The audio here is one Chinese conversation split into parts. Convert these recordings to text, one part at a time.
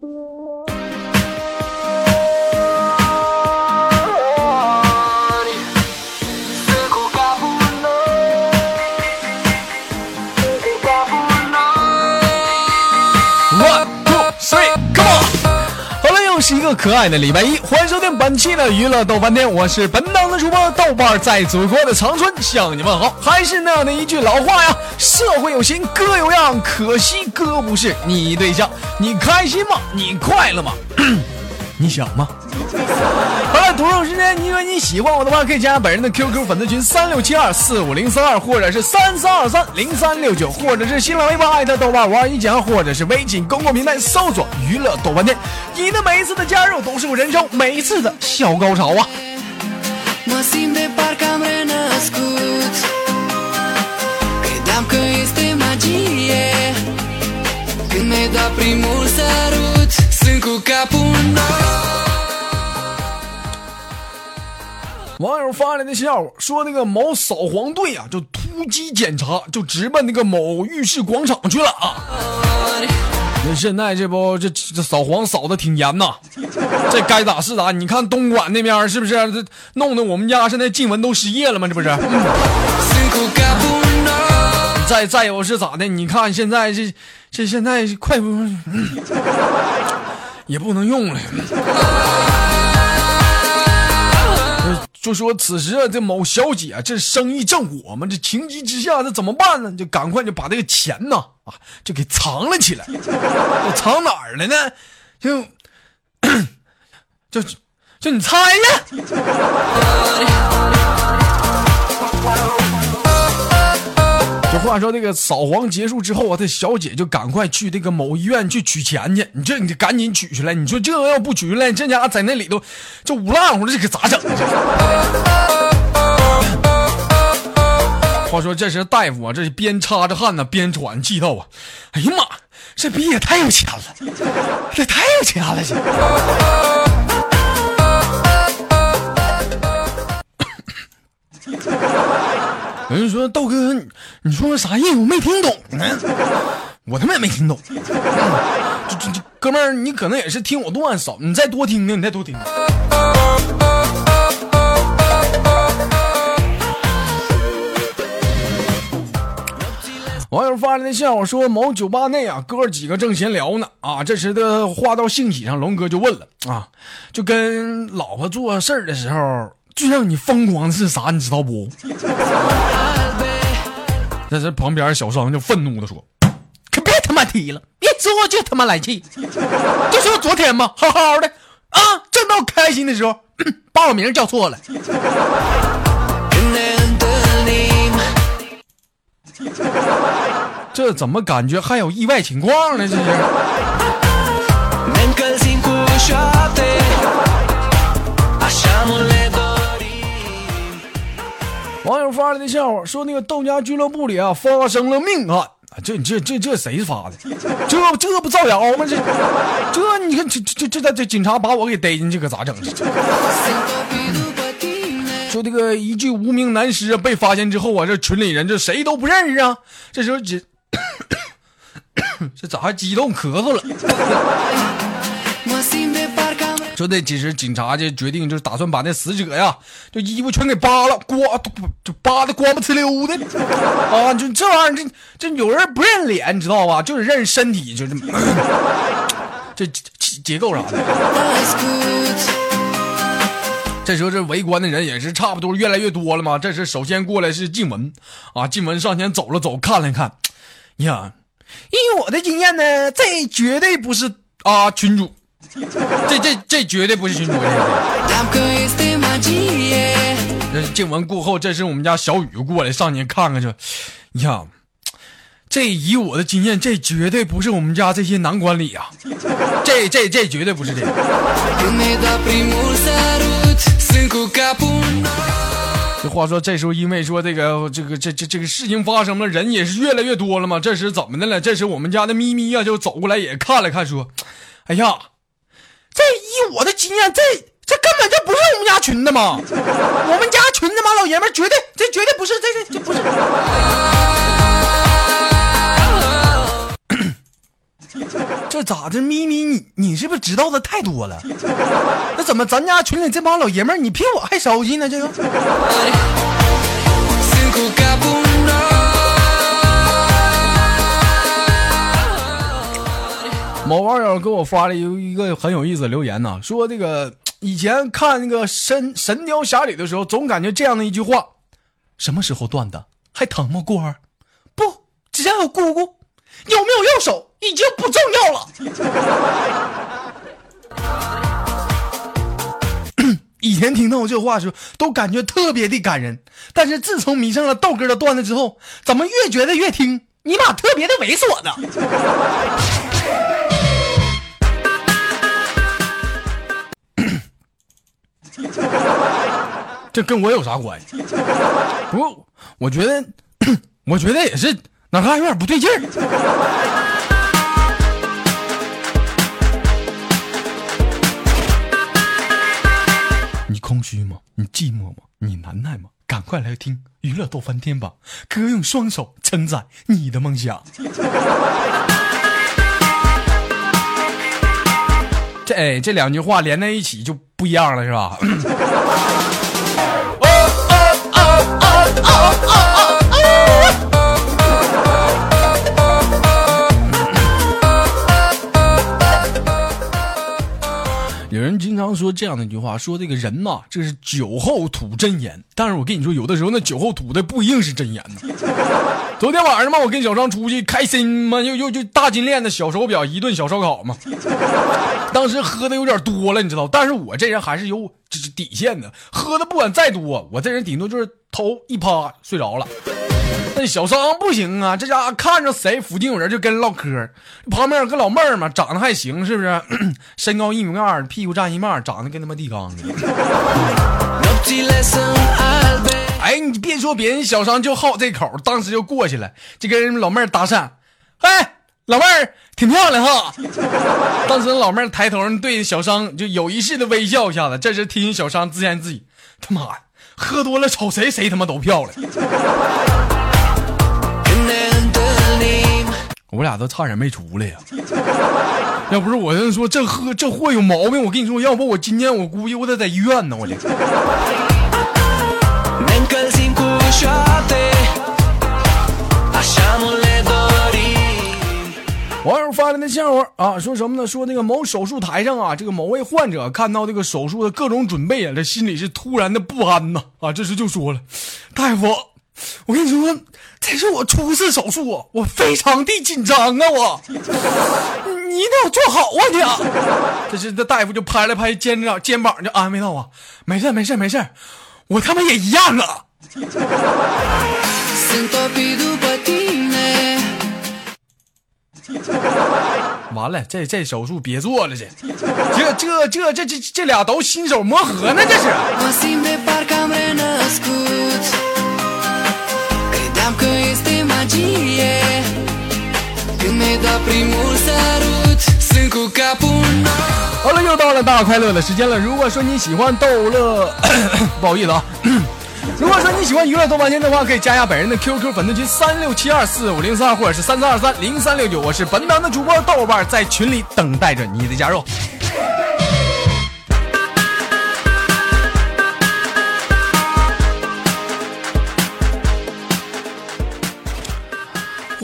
trouble. 个可爱的礼拜一，欢迎收听本期的娱乐豆瓣天，我是本档的主播豆瓣，在祖国的长春向你问好。还是那样的一句老话呀，社会有型，哥有样，可惜哥不是你对象。你开心吗？你快乐吗？你想吗？同样时间，因为你喜欢我的话，可以加本人的 QQ 粉丝群三六七二四五零三二，或者是三三二三零三六九，或者是新浪微博艾特豆瓣五二一讲，或者是微信公共平台搜索娱乐豆瓣店。你的每一次的加入，都是我人生每一次的小高潮啊！！Când ne da primul sărut Sunt cu capul 网友发来的笑话说，那个某扫黄队啊，就突击检查，就直奔那个某浴室广场去了啊。那现在这不这这扫黄扫的挺严呐，这该咋是咋？你看东莞那边是不是？这弄得我们家现在静雯都失业了吗？这不是再再有是咋的？你看现在这这现在快不、嗯也不能用了。就说此时啊，这某小姐这生意正火嘛，这情急之下这怎么办呢？就赶快就把这个钱呢啊，就给藏了起来。藏哪儿了呢？就就就你猜呢？话说，这个扫黄结束之后啊，这小姐就赶快去这个某医院去取钱去。你这你赶紧取出来。你说这要不取出来，这家伙在那里头这五烂乎的，这可咋整？话说这时大夫啊，这是边擦着汗呢，边喘气道啊：“哎呀妈，这逼也太有钱了，这太有钱了，这。”有人说豆哥，你说那啥意思？我没听懂呢。我他妈也没听懂。这这这哥们儿，你可能也是听我段少，你再多听听，你再多听听。网友发来的笑话说，某酒吧内啊，哥几个正闲聊呢啊，这时的话到兴起上，龙哥就问了啊，就跟老婆做事儿的时候，最让你疯狂的是啥？你知道不？在这旁边小商就愤怒的说：“可别他妈提了，一说就他妈来气。就说昨天嘛，好好的啊，正到开心的时候，把我名叫错了。这怎么感觉还有意外情况呢？这是。”网友发来的笑话说，那个豆家俱乐部里啊发生了命案！这这这这谁发的？这这不造谣吗？这这你看这这这这这警察把我给逮进去可咋整？这这说这个一具无名男尸被发现之后啊，这群里人这谁都不认识啊。这时候这这咋还激动咳嗽了？说这其实警察就决定就是打算把那死者呀，就衣服全给扒了，光就扒的光不呲溜的啊！就这玩意儿，这这有人不认脸，你知道吧？就是认身体，就这么。这结结构啥的。这时候这围观的人也是差不多越来越多了嘛。这时首先过来是静雯啊，静雯上前走了走，看了看，呀，以我的经验呢，这绝对不是啊群主，这这这绝对不是群主。这个 Am că este magie 这是静雯过后，这是我们家小雨过来上前看看去，呀，这以我的经验，这绝对不是我们家这些男管理呀、这这这绝对不是这个。这话说，这时候因为说这个这个这这这个事情发生了，人也是越来越多了嘛。这时怎么的了？这时我们家的咪咪呀、就走过来也看了看，说：“哎呀，这以我的经验，这这根本就不是我们家群的嘛！我们家群的嘛，老爷们绝对这绝对不是，这这这不是。”这咋的，咪咪，你你是不是知道的太多了？那怎么咱家群里这帮老爷们儿，你比我还熟悉呢？这个。给我发了一一个很有意思的留言呢，说这个以前看那个神《神雕侠侣》的时候，总感觉这样的一句话：什么时候断的？还疼吗，过儿？不，只要有姑姑，有没有右手已经不重要了。以前听到这话的时候，都感觉特别的感人，但是自从迷上了豆哥的段子之后，怎么越觉得越听尼玛特别的猥琐呢？这跟我有啥关系？不过我觉得，我觉得也是哪嘎有点不对劲儿。你空虚吗？你寂寞吗？你难耐吗？赶快来听娱乐逗翻天吧！哥用双手承载你的梦想。这哎，这两句话连在一起就不一样了，是吧？oh, oh. 有人经常说这样的一句话，说这个人呐，这是酒后吐真言。但是我跟你说，有的时候那酒后吐的不一定是真言呢。昨天晚上嘛，我跟小张出去开心嘛，又又就大金链子、小手表，一顿小烧烤嘛。当时喝的有点多了，你知道，但是我这人还是有底线的，喝的不管再多，我这人顶多就是头一趴睡着了。小商不行啊，这家伙看着谁附近有人就跟人唠嗑，旁边有个老妹儿嘛，长得还行，是不是？身高一米二，屁股占一半，长得跟他妈地缸似的。哎，你别说别人，小商就好这口，当时就过去了，就跟人老妹儿搭讪。哎，老妹儿挺漂亮哈。当时老妹儿抬头对小商就有意识的微笑一下子，这时提醒小商自言自语：“他妈的，喝多了瞅谁谁他妈都漂亮。我俩都差点没出来呀。要不是我跟说这喝这货有毛病，我跟你说，要不我今天我估计我得在医院呢，我这。网友发来的笑话啊，说什么呢？说那个某手术台上啊，这个某位患者看到这个手术的各种准备啊，这心里是突然的不安呐啊！这时就说了：“大夫，我跟你说，这是我初次手术啊，我非常的紧张啊，我，你一定要做好啊你啊！”这是这大夫就拍了拍肩膀，肩膀就安慰到啊：“没事没事没事，我他妈也一样啊。”完了，这这手术别做了，这这这这这这这俩都新手磨合呢，这是。好了，又到了大快乐的时间了。如果说你喜欢逗乐，不好意思啊。如果说你喜欢娱乐豆瓣天的话，可以加一下本人的 QQ 粉丝群三六七二四五零三二，或者是三三二三零三六九。我是本档的主播豆瓣，在群里等待着你的加入。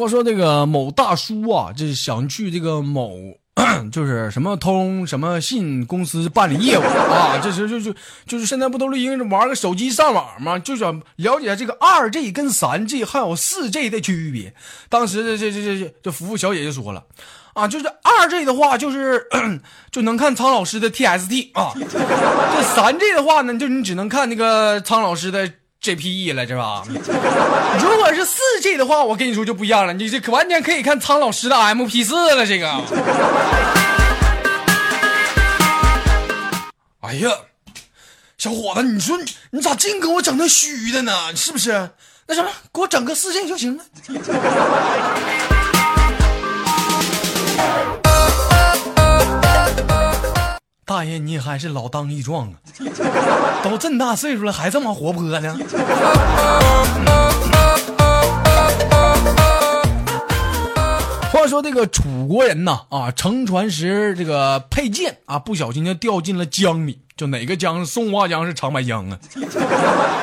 话说这个某大叔啊，这想去这个某 就是什么通什么信公司办理业务啊，这是就就就是现在不都是因为玩个手机上网吗？就想了解这个二 G 跟三 G 还有四 G 的区别。当时这这这这这服务小姐就说了，啊，就是二 G 的话就是 就能看苍老师的 TST 啊，这三 G 的话呢，就你只能看那个苍老师的。GPE 了是吧？如果是四 G 的话，我跟你说就不一样了，你这可完全可以看苍老师的 MP 四了。这个，哎呀，小伙子，你说你咋净给我整那虚的呢？是不是？那什么，给我整个四 G 就行了。大爷，你还是老当益壮啊！都这么大岁数了，还这么活泼呢。话说这个楚国人呐，啊，乘船时这个佩剑啊，不小心就掉进了江里。就哪个江是松花江是长白江啊？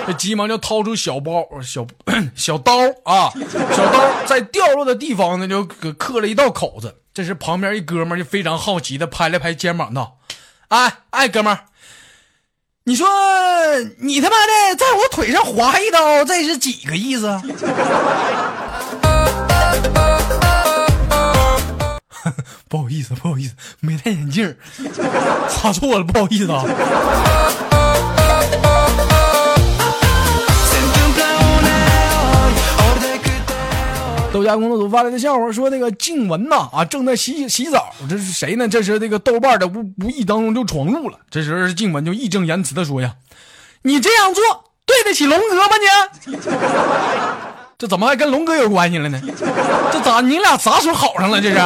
这急忙就掏出小包小小刀啊，小刀在掉落的地方呢，就刻了一道口子。这时旁边一哥们就非常好奇的拍了拍肩膀道。哎哎，哥们儿，你说你他妈的在我腿上划一刀，这是几个意思？不好意思，不好意思，没戴眼镜，划错了，不好意思啊。豆家工作组发来的笑话说：“那个静雯呐，啊，正在洗洗澡，这是谁呢？这时这个豆瓣的无无意当中就闯入了。这时候静雯就义正言辞的说呀：‘你这样做对得起龙哥吗？你 这怎么还跟龙哥有关系了呢？这咋你俩啥时候好上了？这是？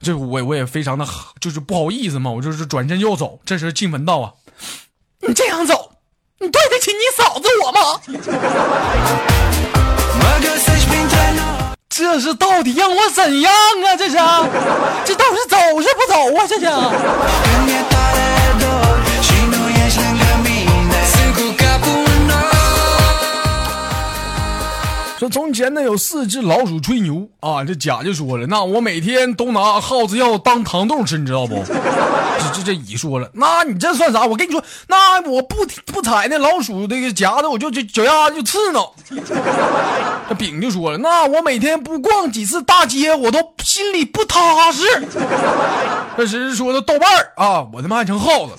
这我我也非常的就是不好意思嘛，我就是转身就要走。这时静雯道啊：‘你这样走，你对得起你嫂子我吗？’”这是到底让我怎样啊？这是，这到底是走是不走啊？这是。说从前呢，有四只老鼠吹牛啊，这甲就说了，那我每天都拿耗子药当糖豆吃，你知道不？这这这乙说了，那你这算啥？我跟你说，那我不不踩那老鼠那个夹子，我就就脚丫子就刺挠。这丙就说了，那我每天不逛几次大街，我都心里不踏实。这时说的豆瓣儿啊，我他妈还成耗子。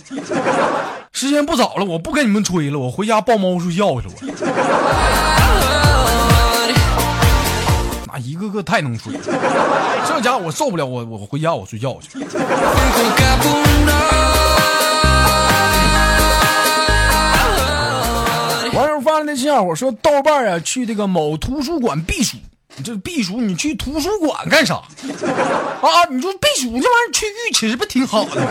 时间不早了，我不跟你们吹了，我回家抱猫睡觉去了。一个个太能吹，这家伙我受不了，我我回家我睡觉去。网友发来的笑话说，豆瓣啊去这个某图书馆避暑，你这避暑你去图书馆干啥？啊，你说避暑这玩意儿去浴池不挺好的吗？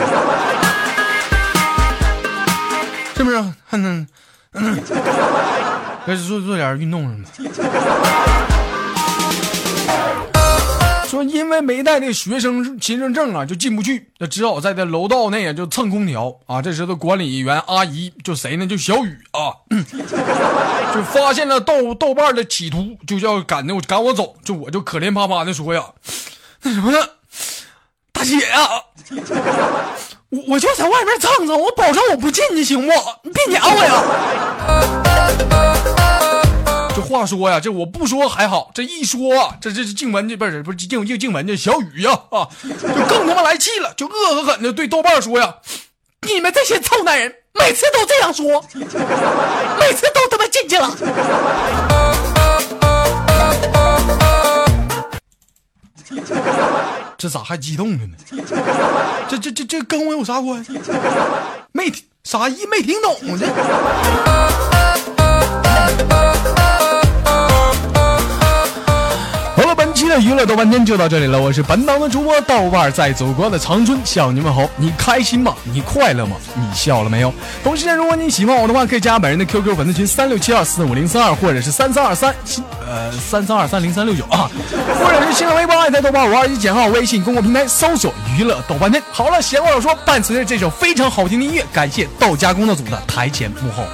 是不是？嗯嗯，该做做点运动什么的。因为没带那学生新生证啊，就进不去，就只好在这楼道内啊就蹭空调啊。这时候管理员阿姨就谁呢？就小雨啊，就发现了豆豆瓣的企图，就要赶着赶我走。就我就可怜巴巴的说呀，那什么呢，大姐呀，我我就在外面蹭蹭，我保证我不进去，行不？你别撵我呀。话说呀，这我不说还好，这一说，这这是静文这不是不是静静静文这小雨呀啊，就更他妈来气了，就恶狠狠的对豆瓣说呀：“你们这些臭男人，每次都这样说，每次都他妈进去了。”这咋还激动着呢？这这这这跟我有啥关系？没啥意？没听懂这。的娱乐豆瓣天就到这里了，我是本档的主播豆瓣，在祖国的长春向你们好，你开心吗？你快乐吗？你笑了没有？同时间，如果你喜欢我的话，可以加本人的 QQ 粉丝群三六七二四五零三二，或者是三三二三呃三三二三零三六九啊，或者是新浪微博爱在豆瓣五二一减号，微信公共平台搜索娱乐豆瓣天。好了，闲话少说，伴随着这首非常好听的音乐，感谢豆家工作组的台前幕后。